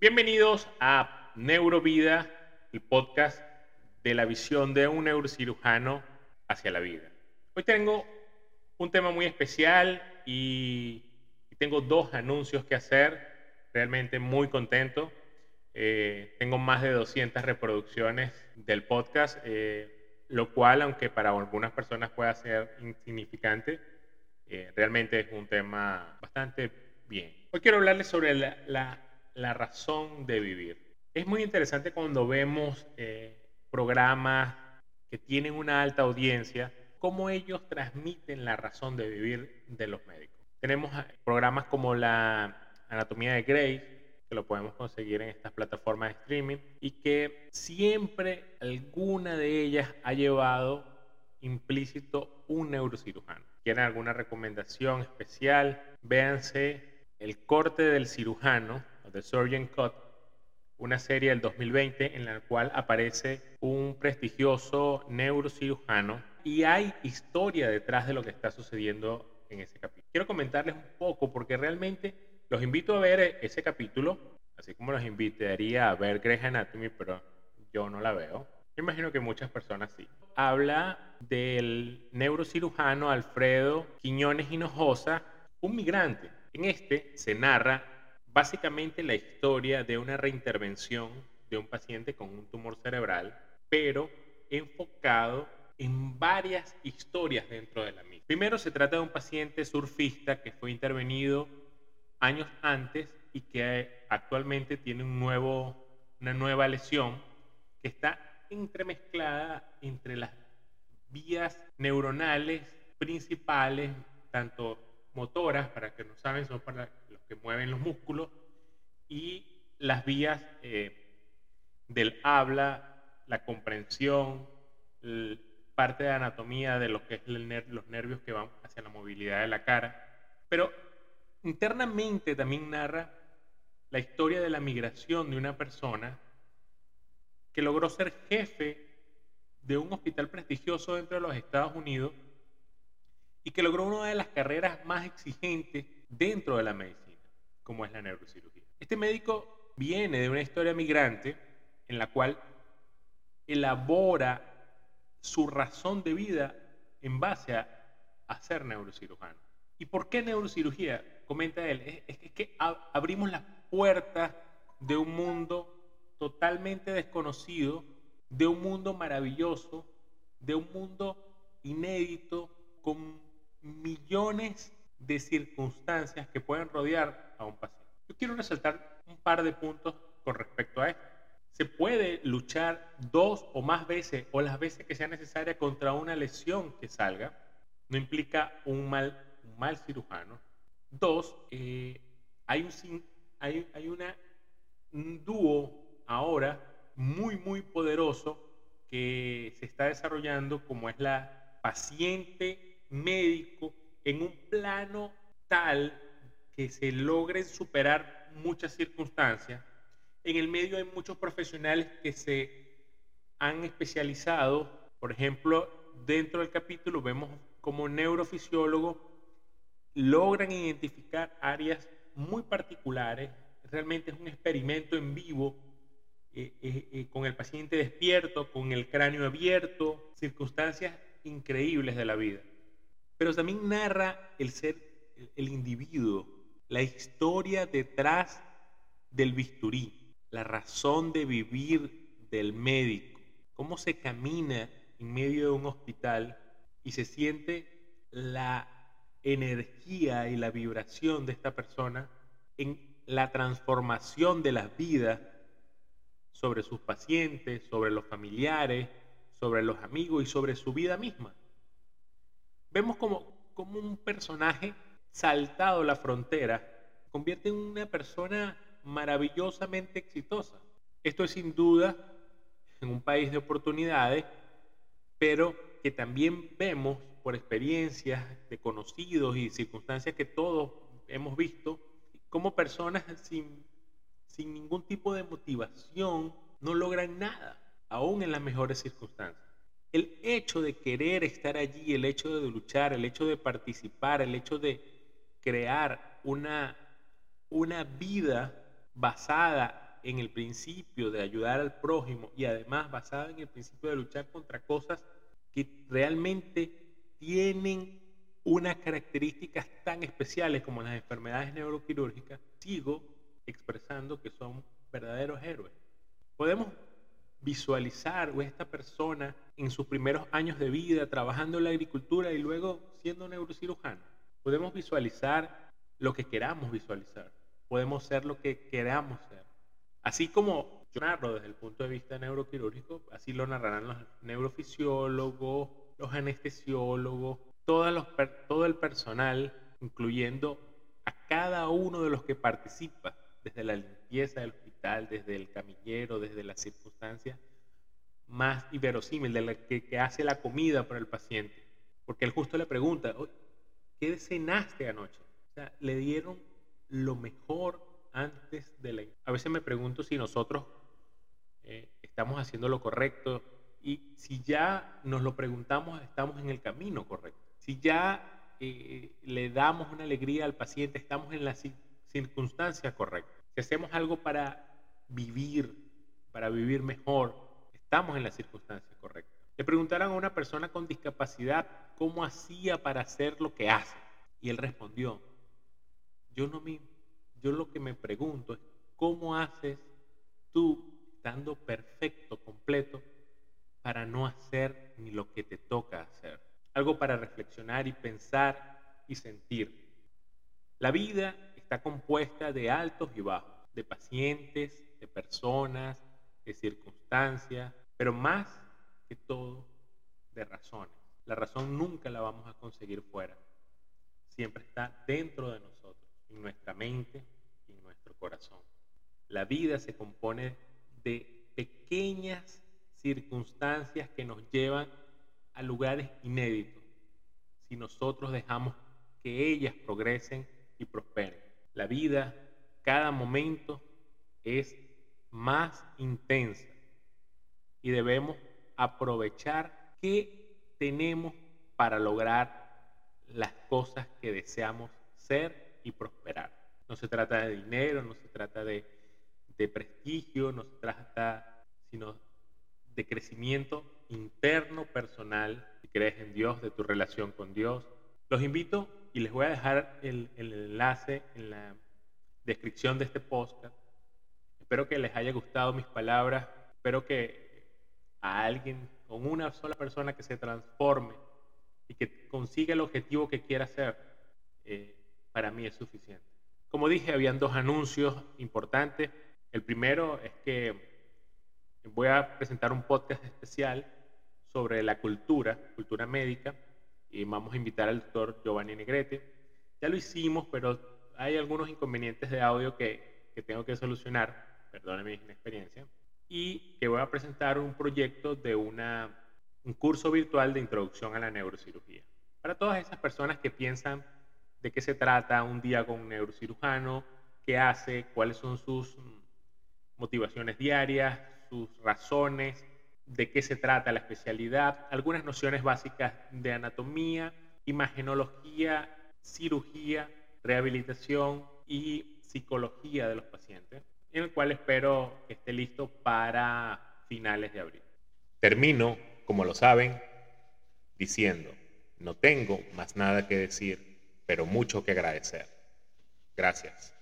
Bienvenidos a Neurovida, el podcast de la visión de un neurocirujano hacia la vida. Hoy tengo un tema muy especial y, tengo dos anuncios que hacer. Realmente muy contento. Eh, tengo más de 200 reproducciones del podcast, eh, lo cual, aunque para algunas personas pueda ser insignificante, eh, realmente es un tema bastante bien. Hoy quiero hablarles sobre la la razón de vivir. Es muy interesante cuando vemos eh, programas que tienen una alta audiencia, cómo ellos transmiten la razón de vivir de los médicos. Tenemos eh, programas como la Anatomía de Grey, que lo podemos conseguir en estas plataformas de streaming, y que siempre alguna de ellas ha llevado implícito un neurocirujano. ¿Quieren alguna recomendación especial? Véanse el corte del cirujano The Surgeon Cut, una serie del 2020 en la cual aparece un prestigioso neurocirujano y hay historia detrás de lo que está sucediendo en ese capítulo. Quiero comentarles un poco porque realmente los invito a ver ese capítulo, así como los invitaría a ver Grey's Anatomy, pero yo no la veo. Me imagino que muchas personas sí. Habla del neurocirujano Alfredo Quiñones Hinojosa, un migrante. En este se narra básicamente la historia de una reintervención de un paciente con un tumor cerebral, pero enfocado en varias historias dentro de la misma. Primero se trata de un paciente surfista que fue intervenido años antes y que actualmente tiene un nuevo, una nueva lesión que está entremezclada entre las vías neuronales principales, tanto motoras, para que no saben, son para que mueven los músculos, y las vías eh, del habla, la comprensión, parte de anatomía de lo que es los nervios que van hacia la movilidad de la cara. Pero internamente también narra la historia de la migración de una persona que logró ser jefe de un hospital prestigioso dentro de los Estados Unidos y que logró una de las carreras más exigentes dentro de la medicina como es la neurocirugía. Este médico viene de una historia migrante en la cual elabora su razón de vida en base a, ser neurocirujano. ¿Y por qué neurocirugía? Comenta él, es, que abrimos las puertas de un mundo totalmente desconocido, de un mundo maravilloso, de un mundo inédito, con millones de circunstancias que pueden rodear a un paciente. Yo quiero resaltar un par de puntos con respecto a esto. Se puede luchar dos o más veces o las veces que sea necesaria contra una lesión que salga. No implica un mal, un mal cirujano. Dos, eh, hay, un, hay, hay una, un dúo ahora muy, muy poderoso que se está desarrollando como es la paciente médico en un plano tal que se logren superar muchas circunstancias. En el medio hay muchos profesionales que se han especializado, por ejemplo, dentro del capítulo vemos como neurofisiólogos logran identificar áreas muy particulares, realmente es un experimento en vivo eh, eh, eh, con el paciente despierto, con el cráneo abierto, circunstancias increíbles de la vida. Pero también narra el ser, el individuo, la historia detrás del bisturí, la razón de vivir del médico, cómo se camina en medio de un hospital y se siente la energía y la vibración de esta persona en la transformación de las vidas sobre sus pacientes, sobre los familiares, sobre los amigos y sobre su vida misma. Vemos como, como un personaje saltado la frontera, convierte en una persona maravillosamente exitosa. Esto es sin duda en un país de oportunidades, pero que también vemos por experiencias de conocidos y circunstancias que todos hemos visto, como personas sin, sin ningún tipo de motivación no logran nada, aún en las mejores circunstancias. El hecho de querer estar allí, el hecho de luchar, el hecho de participar, el hecho de crear una, una vida basada en el principio de ayudar al prójimo y además basada en el principio de luchar contra cosas que realmente tienen unas características tan especiales como las enfermedades neuroquirúrgicas, sigo expresando que son verdaderos héroes. Podemos visualizar a esta persona en sus primeros años de vida trabajando en la agricultura y luego siendo neurocirujano. Podemos visualizar lo que queramos visualizar. Podemos ser lo que queramos ser. Así como yo narro desde el punto de vista neuroquirúrgico, así lo narrarán los neurofisiólogos, los anestesiólogos, todo el personal, incluyendo a cada uno de los que participa, desde la limpieza del hospital, desde el camillero, desde las circunstancias más inverosímil, de la que, hace la comida para el paciente. Porque él justo le pregunta, ¿qué cenaste anoche? O sea, le dieron lo mejor antes de la... A veces me pregunto si nosotros eh, estamos haciendo lo correcto y si ya nos lo preguntamos, estamos en el camino correcto. Si ya eh, le damos una alegría al paciente, estamos en la circunstancia correcta. Si hacemos algo para vivir, para vivir mejor, estamos en la circunstancia correcta. Le preguntaron a una persona con discapacidad cómo hacía para hacer lo que hace. Y él respondió, yo, no me, yo lo que me pregunto es, ¿cómo haces tú, estando perfecto, completo, para no hacer ni lo que te toca hacer? Algo para reflexionar y pensar y sentir. La vida está compuesta de altos y bajos, de pacientes, de personas, de circunstancias, pero más que todo de razones. La razón nunca la vamos a conseguir fuera. Siempre está dentro de nosotros, en nuestra mente y en nuestro corazón. La vida se compone de pequeñas circunstancias que nos llevan a lugares inéditos si nosotros dejamos que ellas progresen y prosperen. La vida, cada momento es más intensa y debemos aprovechar qué tenemos para lograr las cosas que deseamos ser y prosperar. No se trata de dinero, no se trata de, de prestigio, no se trata sino de crecimiento interno, personal, si crees en Dios, de tu relación con Dios. Los invito y les voy a dejar el, enlace en la descripción de este podcast. Espero que les haya gustado mis palabras. Espero que a alguien, con una sola persona que se transforme y que consiga el objetivo que quiera hacer, eh, para mí es suficiente. Como dije, habían dos anuncios importantes. El primero es que voy a presentar un podcast especial sobre la cultura, cultura médica, y vamos a invitar al doctor Giovanni Negrete. Ya lo hicimos, pero hay algunos inconvenientes de audio que, que tengo que solucionar, perdónenme mi experiencia, y que voy a presentar un proyecto de una, un curso virtual de introducción a la neurocirugía. Para todas esas personas que piensan de qué se trata un día con un neurocirujano, qué hace, cuáles son sus motivaciones diarias, sus razones, de qué se trata la especialidad, algunas nociones básicas de anatomía, imagenología, cirugía, rehabilitación y psicología de los pacientes, en el cual espero que esté listo para finales de abril. Termino, como lo saben, diciendo, no tengo más nada que decir, pero mucho que agradecer. Gracias.